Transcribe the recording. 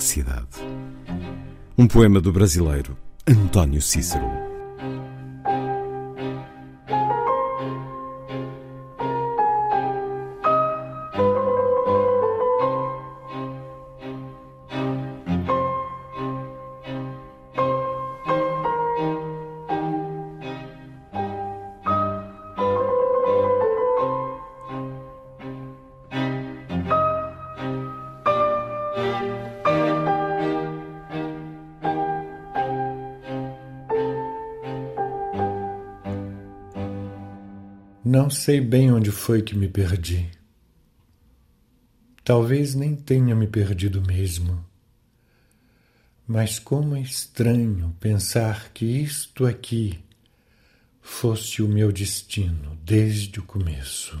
Perplexidade. Um poema do brasileiro António Cícero. Não sei bem onde foi que me perdi. Talvez nem tenha me perdido mesmo. Mas como é estranho pensar que isto aqui fosse o meu destino desde o começo.